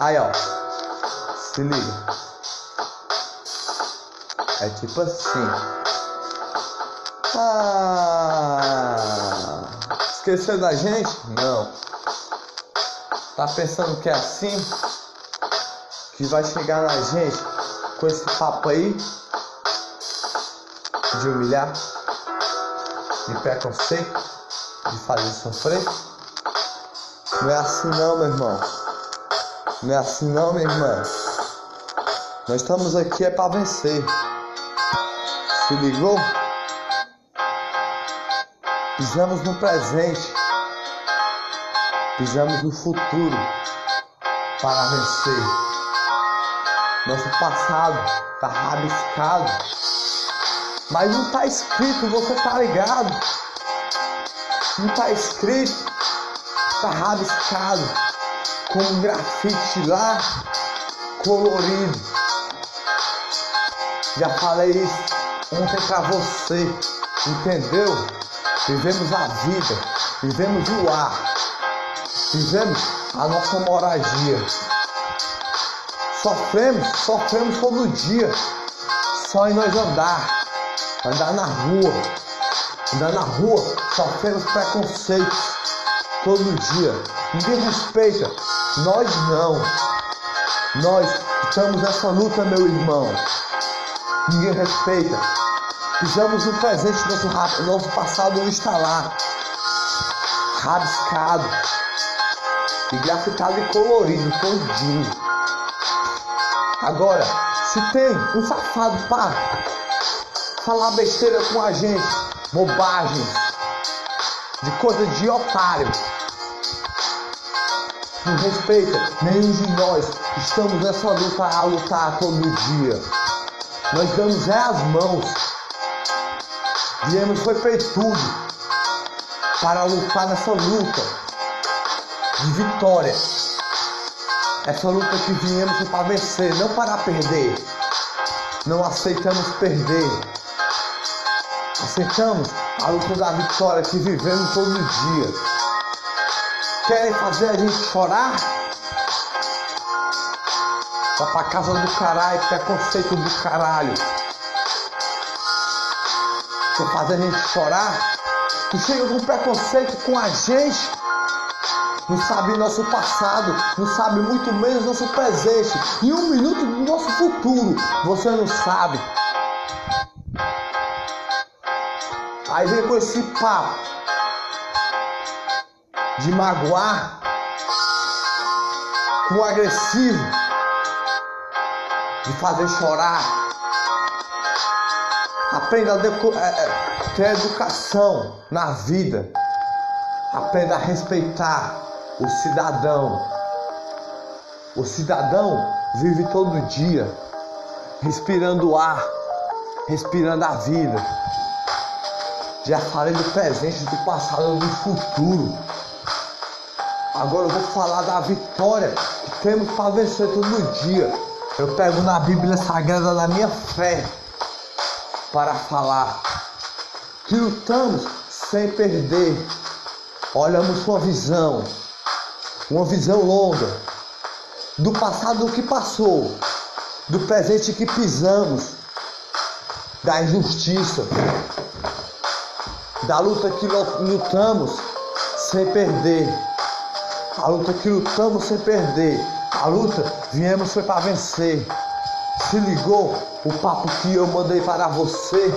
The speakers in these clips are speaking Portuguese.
Aí, ó. Se liga. É tipo assim. Ah, esqueceu da gente? Não. Tá pensando que é assim? Que vai chegar na gente com esse papo aí? De humilhar? De preconceito? De fazer sofrer? Não é assim não, meu irmão. Não é assim não, minha irmã. Nós estamos aqui é para vencer. Se ligou? Pisamos no presente. Pisamos no futuro para vencer. Nosso passado tá rabiscado. Mas não tá escrito, você tá ligado? Não tá escrito, tá rabiscado com um grafite lá colorido. Já falei isso ontem para você, entendeu? Vivemos a vida, vivemos o ar, vivemos a nossa moradia. Sofremos, sofremos todo dia, só em nós andar, andar na rua, andar na rua, sofremos preconceitos todo dia. Ninguém respeita, nós não. Nós estamos nessa luta, meu irmão. Ninguém respeita. Pisamos no presente, nosso, nosso passado não está lá. Rabiscado. E grafitado e colorido todinho. Agora, se tem um safado para falar besteira com a gente, bobagem, de coisa de otário, não respeita nenhum de nós. Estamos nessa luta a lutar todo dia. Nós damos é as mãos. Viemos foi feito tudo para lutar nessa luta de vitória. Essa luta que viemos para vencer, não para perder. Não aceitamos perder. Aceitamos a luta da vitória que vivemos todo dia querem fazer a gente chorar? Vai pra casa do caralho, preconceito do caralho. Quer fazer a gente chorar? Tu chega com preconceito com a gente, não sabe nosso passado, não sabe muito menos nosso presente e um minuto do nosso futuro, você não sabe. Aí vem com esse papo de magoar, com agressivo, de fazer chorar. Aprenda a é, é, ter educação na vida. Aprenda a respeitar o cidadão. O cidadão vive todo dia respirando ar, respirando a vida. Já falei do presente, do passado, do futuro. Agora eu vou falar da vitória que temos para vencer todo dia. Eu pego na Bíblia Sagrada da minha fé para falar que lutamos sem perder. Olhamos uma visão, uma visão longa do passado que passou, do presente que pisamos, da injustiça, da luta que lutamos sem perder a luta que lutamos sem perder. A luta viemos foi para vencer. Se ligou o papo que eu mandei para você?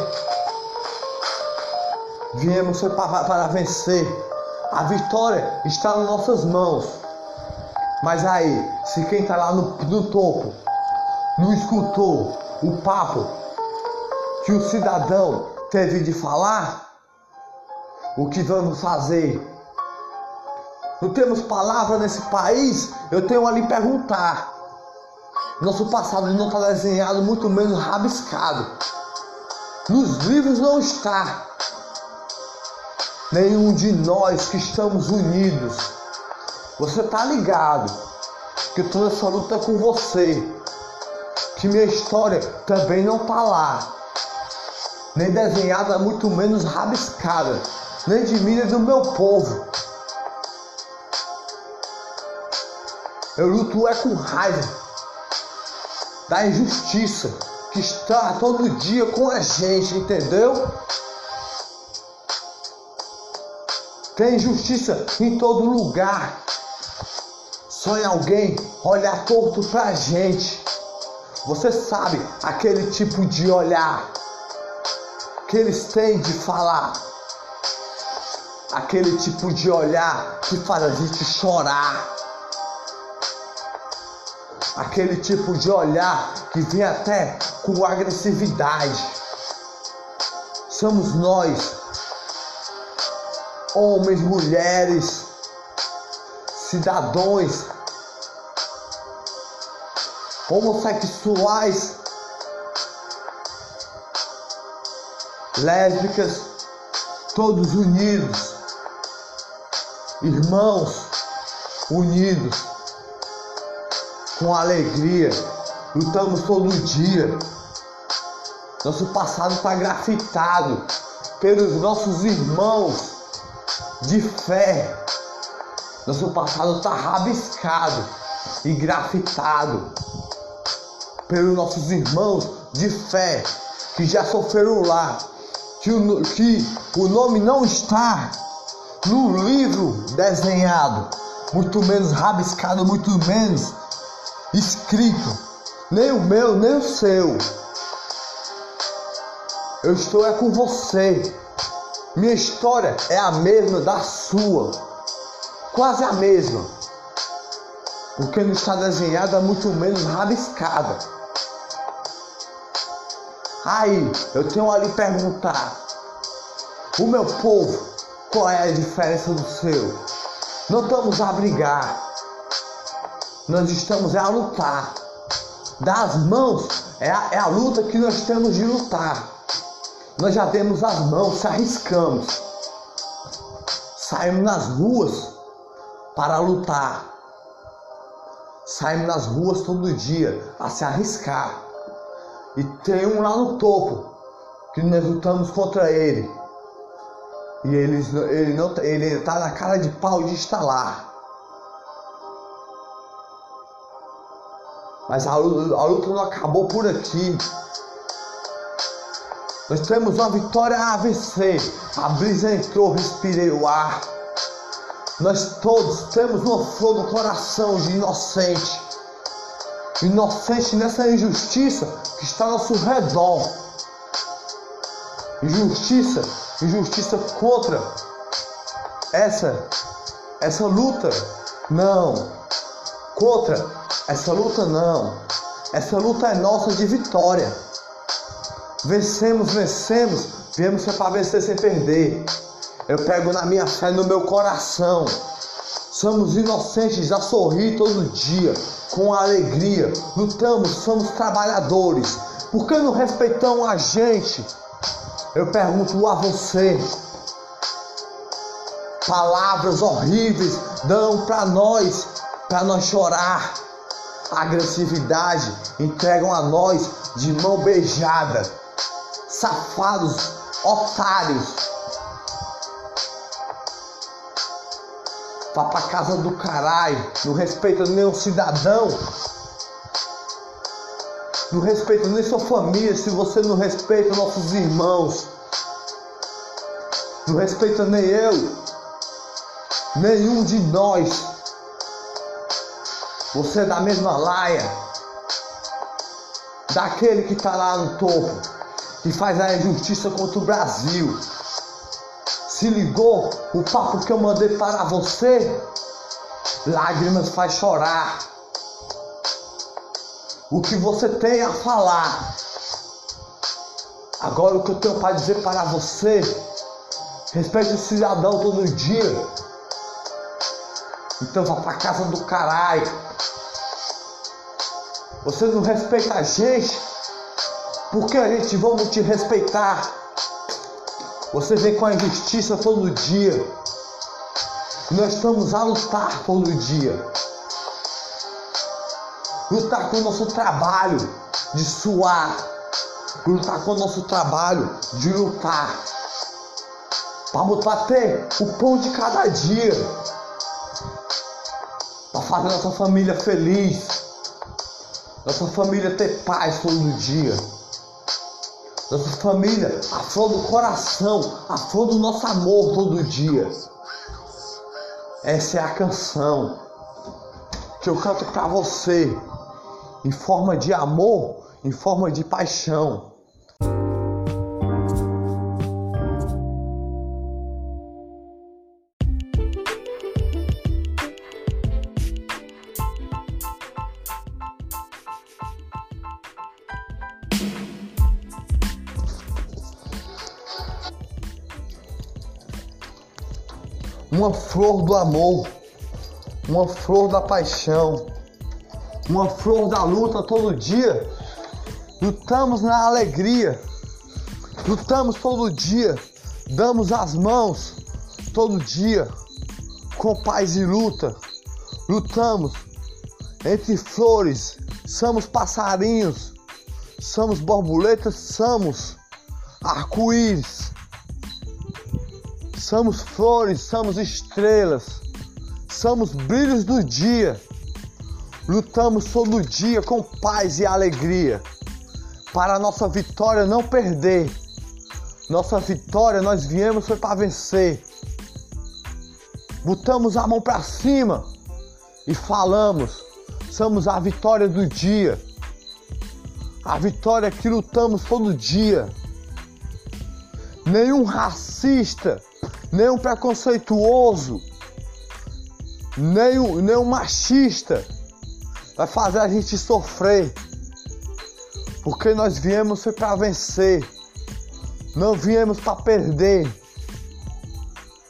Viemos foi para, para vencer. A vitória está nas nossas mãos. Mas aí, se quem está lá no, no topo não escutou o papo que o cidadão teve de falar, o que vamos fazer? Não temos palavra nesse país? Eu tenho ali perguntar. Nosso passado não está desenhado, muito menos rabiscado. Nos livros não está. Nenhum de nós que estamos unidos. Você está ligado que eu estou nessa luta com você. Que minha história também não está lá. Nem desenhada, muito menos rabiscada. Nem de mim, nem do meu povo. Eu luto é com raiva da injustiça que está todo dia com a gente, entendeu? Tem injustiça em todo lugar. Só em alguém olhar torto pra gente. Você sabe aquele tipo de olhar que eles têm de falar. Aquele tipo de olhar que faz a gente chorar. Aquele tipo de olhar que vem até com agressividade. Somos nós, homens, mulheres, cidadãos, homossexuais, lésbicas, todos unidos, irmãos unidos, com alegria, lutamos todo dia. Nosso passado está grafitado pelos nossos irmãos de fé. Nosso passado está rabiscado e grafitado pelos nossos irmãos de fé que já sofreram lá, que o, que o nome não está livro desenhado, muito menos rabiscado, muito menos escrito, nem o meu, nem o seu. Eu estou é com você. Minha história é a mesma da sua, quase a mesma, porque não está desenhada, muito menos rabiscada. Aí, eu tenho ali perguntar: o meu povo, qual é a diferença do seu? Não estamos a brigar, nós estamos a lutar. Das mãos é a, é a luta que nós temos de lutar. Nós já demos as mãos, se arriscamos. Saímos nas ruas para lutar. Saímos nas ruas todo dia a se arriscar. E tem um lá no topo que nós lutamos contra ele. E ele, ele não ele está na cara de pau de instalar. Mas a, a luta não acabou por aqui. Nós temos uma vitória a vencer. A brisa entrou, respirei o ar. Nós todos temos uma flor no coração de inocente. Inocente nessa injustiça que está ao nosso redor. Injustiça, injustiça contra essa essa luta. Não. Contra essa luta não. Essa luta é nossa de vitória. Vencemos, vencemos, viemos para vencer sem perder. Eu pego na minha fé, no meu coração. Somos inocentes a sorrir todo dia, com alegria. Lutamos, somos trabalhadores. Por que não respeitam a gente? Eu pergunto a você. Palavras horríveis dão para nós, para nós chorar. Agressividade entregam a nós de mão beijada safados, otários. Vá pra casa do caralho, não respeita nenhum cidadão. Não respeita nem sua família se você não respeita nossos irmãos. Não respeita nem eu, nenhum de nós. Você é da mesma laia, daquele que está lá no topo que faz a injustiça contra o Brasil. Se ligou o papo que eu mandei para você? Lágrimas faz chorar. O que você tem a falar. Agora o que eu tenho para dizer para você. Respeite o cidadão todo dia. Então vá para casa do caralho. Você não respeita a gente porque a gente vamos te respeitar. Você vem com a injustiça todo dia. Nós estamos a lutar todo dia. Lutar com o nosso trabalho de suar. Lutar com o nosso trabalho de lutar. para ter o pão de cada dia, para fazer nossa família feliz, nossa família ter paz todo dia, nossa família a flor do coração, a flor do nosso amor todo dia. Essa é a canção que eu canto para você em forma de amor, em forma de paixão. uma flor do amor, uma flor da paixão, uma flor da luta todo dia. Lutamos na alegria, lutamos todo dia, damos as mãos todo dia com paz e luta. Lutamos entre flores, somos passarinhos, somos borboletas, somos arco-íris. Somos flores, somos estrelas, somos brilhos do dia. Lutamos todo dia com paz e alegria para a nossa vitória não perder. Nossa vitória nós viemos foi para vencer. Botamos a mão para cima e falamos: somos a vitória do dia. A vitória que lutamos todo dia. Nenhum racista nem um preconceituoso, nem um, nem um machista vai fazer a gente sofrer. Porque nós viemos foi para vencer, não viemos para perder.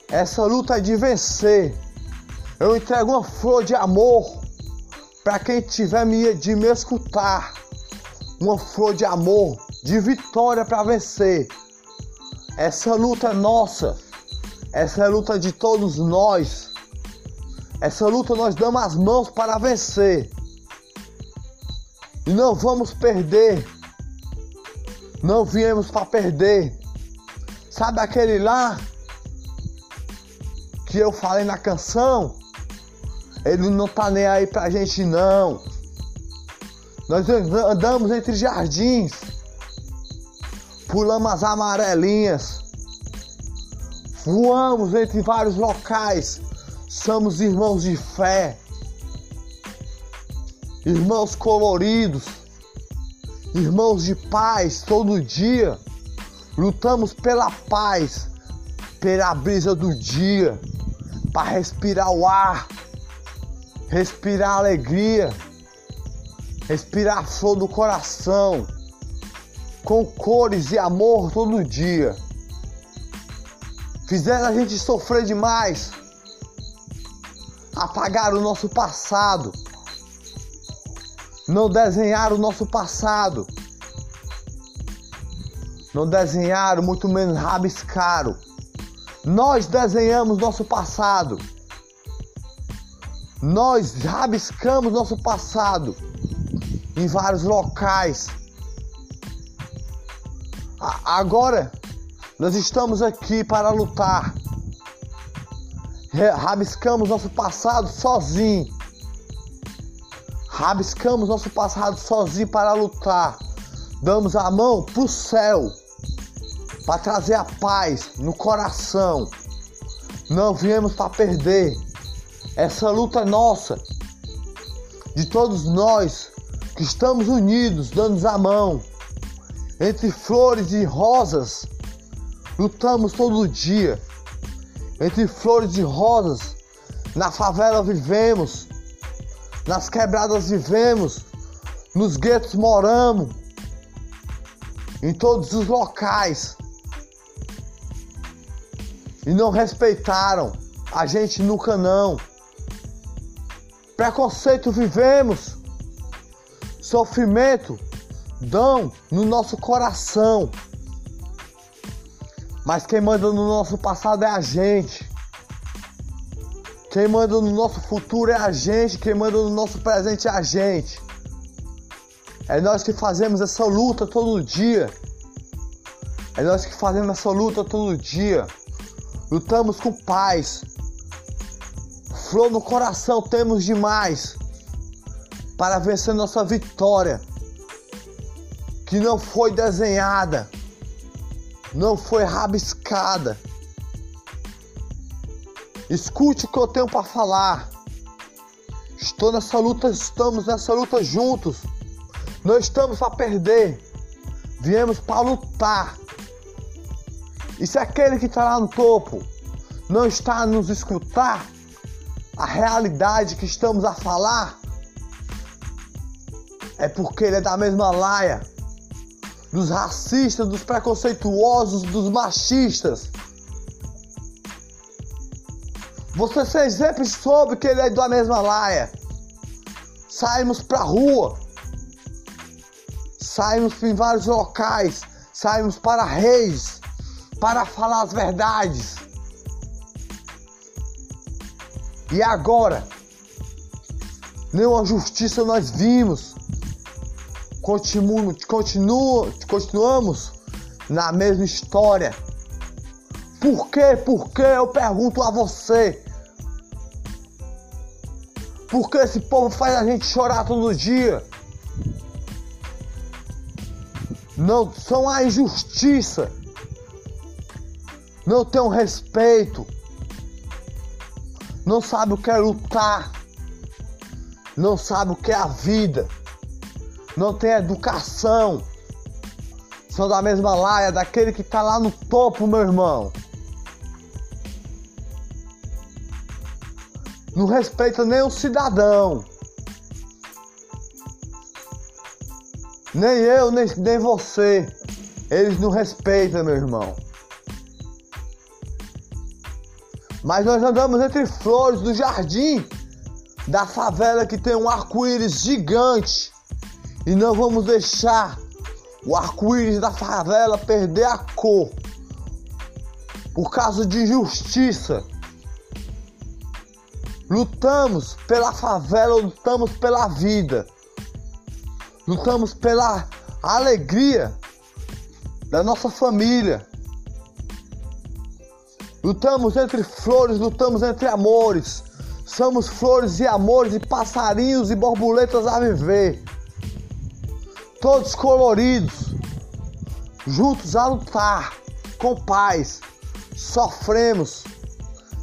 Essa luta é de vencer. Eu entrego uma flor de amor para quem tiver de me escutar. Uma flor de amor, de vitória para vencer. Essa luta é nossa. Essa é luta de todos nós. Essa luta nós damos as mãos para vencer. E não vamos perder. Não viemos para perder. Sabe aquele lá que eu falei na canção? Ele não tá nem aí pra gente não. Nós andamos entre jardins, pulamos as amarelinhas, voamos entre vários locais, somos irmãos de fé, irmãos coloridos, irmãos de paz todo dia, lutamos pela paz, pela brisa do dia, para respirar o ar, respirar alegria, respirar a flor do coração, com cores e amor todo dia. Fizeram a gente sofrer demais. Apagaram o nosso passado. Não desenharam o nosso passado. Não desenharam, muito menos rabiscaram. Nós desenhamos nosso passado. Nós rabiscamos nosso passado em vários locais. Agora nós estamos aqui para lutar. Rabiscamos nosso passado sozinho. Rabiscamos nosso passado sozinho para lutar. Damos a mão para o céu para trazer a paz no coração. Não viemos para perder. Essa luta é nossa, de todos nós que estamos unidos, dando a mão entre flores e rosas Lutamos todo dia. Entre flores e rosas, na favela vivemos, nas quebradas vivemos, nos guetos moramos, em todos os locais. E não respeitaram a gente nunca não. Preconceito vivemos, sofrimento dão no nosso coração. Mas quem manda no nosso passado é a gente. Quem manda no nosso futuro é a gente. Quem manda no nosso presente é a gente. É nós que fazemos essa luta todo dia. É nós que fazemos essa luta todo dia. lutamos com paz. Flor no coração temos demais para vencer nossa vitória, que não foi desenhada, não foi rabiscada. Escute o que eu tenho para falar. Estou nessa luta, estamos nessa luta juntos. Não estamos para perder. Viemos para lutar. E se aquele que está lá no topo não está a nos escutar, a realidade que estamos a falar é porque ele é da mesma laia dos racistas, dos preconceituosos, dos machistas. Você sempre soube que ele é da mesma laia. Saímos pra rua. Saímos em vários locais. Saímos para reis. Para falar as verdades. E agora? Nenhuma justiça nós vimos. Continuamos na mesma história. Por quê? Por quê? Eu pergunto a você. Por que esse povo faz a gente chorar todo dia? Não são a injustiça. Não tem um respeito. Não sabe o que é lutar. Não sabe o que é a vida. Não tem educação. São da mesma laia daquele que está lá no topo, meu irmão. Não respeita nem o cidadão. Nem eu, nem, nem você. Eles não respeitam, meu irmão. Mas nós andamos entre flores do jardim da favela que tem um arco-íris gigante. E não vamos deixar o arco-íris da favela perder a cor. Por causa de injustiça. Lutamos pela favela, lutamos pela vida. Lutamos pela alegria da nossa família. Lutamos entre flores, lutamos entre amores. Somos flores e amores, e passarinhos e borboletas a viver. Todos coloridos, juntos a lutar, com paz. Sofremos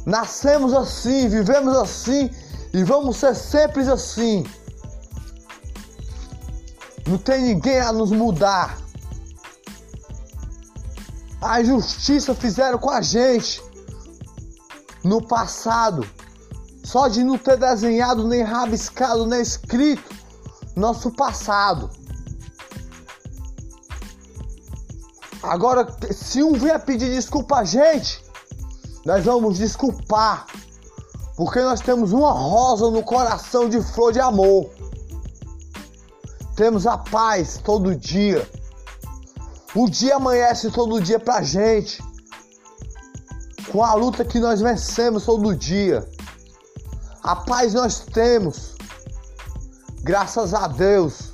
Nascemos assim, vivemos assim e vamos ser sempre assim. Não tem ninguém a nos mudar. A injustiça fizeram com a gente no passado. Só de não ter desenhado, nem rabiscado, nem escrito nosso passado. Agora, se um vier pedir desculpa a gente, nós vamos desculpar, porque nós temos uma rosa no coração de flor de amor. Temos a paz todo dia. O dia amanhece todo dia pra gente. Com a luta que nós vencemos todo dia. A paz nós temos. Graças a Deus.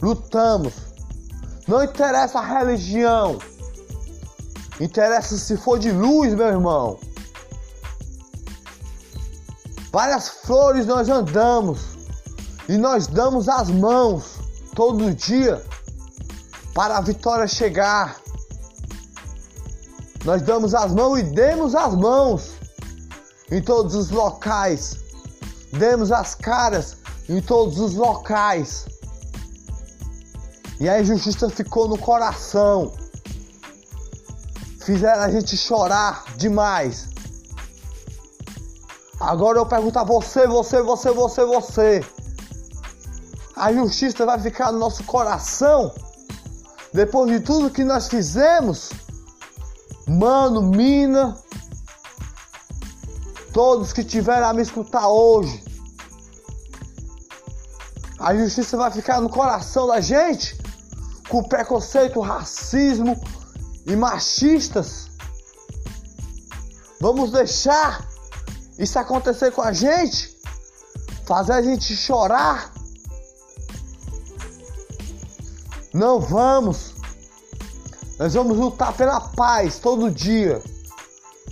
Lutamos. Não interessa a religião. Interessa se for de luz, meu irmão. Várias flores nós andamos e nós damos as mãos todo dia para a vitória chegar. Nós damos as mãos e demos as mãos em todos os locais. Demos as caras em todos os locais. E a injustiça ficou no coração fizeram a gente chorar demais. Agora eu pergunto a você, você, você, você, você. A justiça vai ficar no nosso coração depois de tudo que nós fizemos? Mano, mina, todos que tiveram a me escutar hoje. A justiça vai ficar no coração da gente com preconceito, racismo, e machistas. Vamos deixar isso acontecer com a gente? Fazer a gente chorar? Não vamos. Nós vamos lutar pela paz todo dia.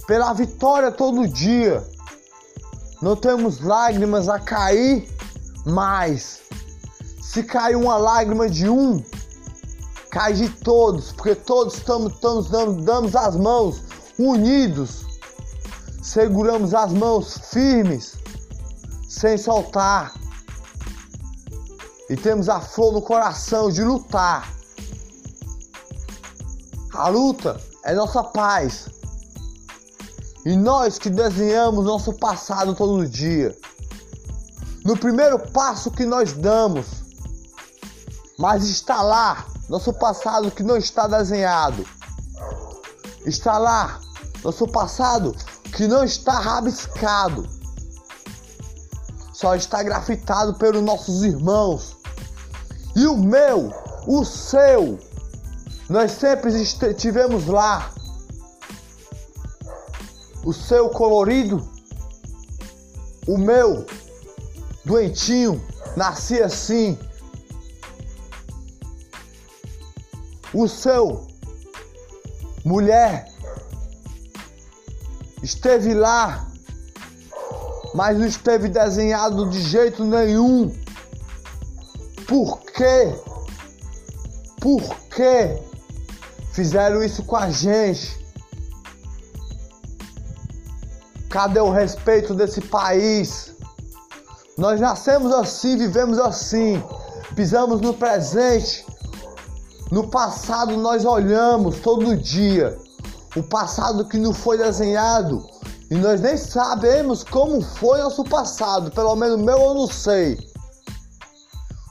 pela vitória todo dia. Não temos lágrimas a cair mais. Se cai uma lágrima de um, cai de todos, porque todos estamos, dando, damos as mãos unidos, seguramos as mãos firmes, sem soltar, e temos a flor no coração de lutar. A luta é nossa paz. E nós que desenhamos nosso passado todo dia. No primeiro passo que nós damos, mas está lá nosso passado que não está desenhado. Está lá nosso passado que não está rabiscado. Só está grafitado pelos nossos irmãos. E o meu, o seu, nós sempre estivemos lá. O seu colorido, o meu doentinho, nasci assim. O seu mulher esteve lá, mas não esteve desenhado de jeito nenhum. Por quê? Por quê? Fizeram isso com a gente. Cadê o respeito desse país? Nós nascemos assim, vivemos assim, pisamos no presente. No passado nós olhamos todo dia. O passado que não foi desenhado. E nós nem sabemos como foi nosso passado. Pelo menos meu eu não sei.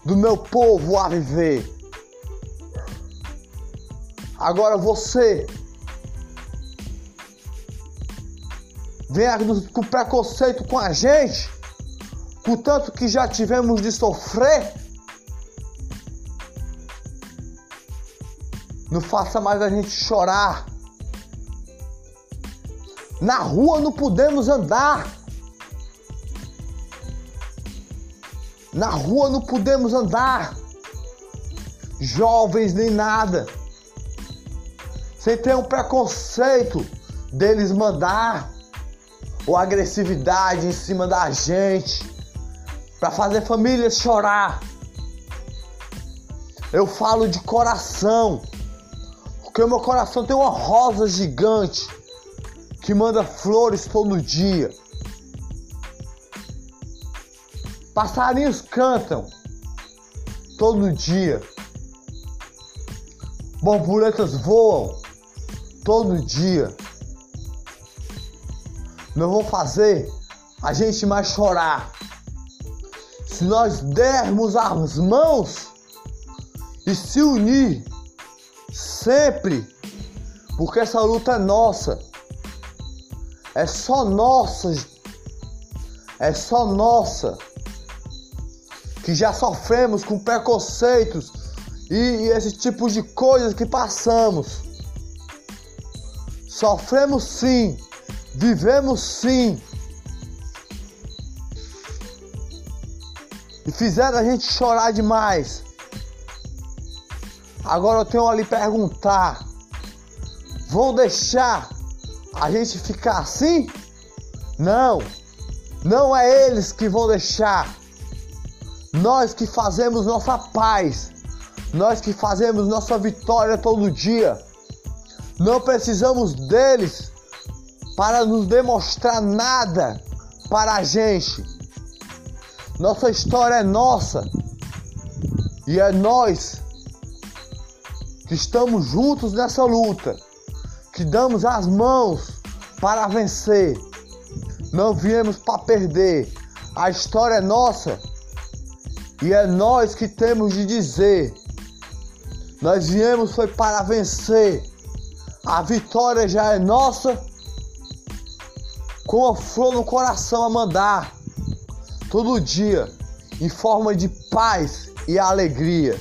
Do meu povo a viver. Agora você vem com preconceito com a gente, com tanto que já tivemos de sofrer. Não faça mais a gente chorar. Na rua não podemos andar. Na rua não podemos andar. Jovens nem nada sem ter um preconceito deles mandar ou agressividade em cima da gente para fazer famílias chorar. Eu falo de coração, porque o meu coração tem uma rosa gigante que manda flores todo dia. Passarinhos cantam todo dia. Borboletas voam todo dia não vão fazer a gente mais chorar. Se nós dermos as mãos e se unir sempre, porque essa luta é nossa, é só nossa, é só nossa, que já sofremos com preconceitos e, e esse tipo de coisas que passamos. Sofremos sim, vivemos sim. E fizeram a gente chorar demais. Agora eu tenho a lhe perguntar: vão deixar a gente ficar assim? Não, não é eles que vão deixar. Nós que fazemos nossa paz, nós que fazemos nossa vitória todo dia. Não precisamos deles para nos demonstrar nada para a gente. Nossa história é nossa e é nós que estamos juntos nessa luta, que damos as mãos para vencer. Não viemos para perder. A história é nossa e é nós que temos de dizer. Nós viemos foi para vencer. A vitória já é nossa, com a flor no coração a mandar, todo dia, em forma de paz e alegria.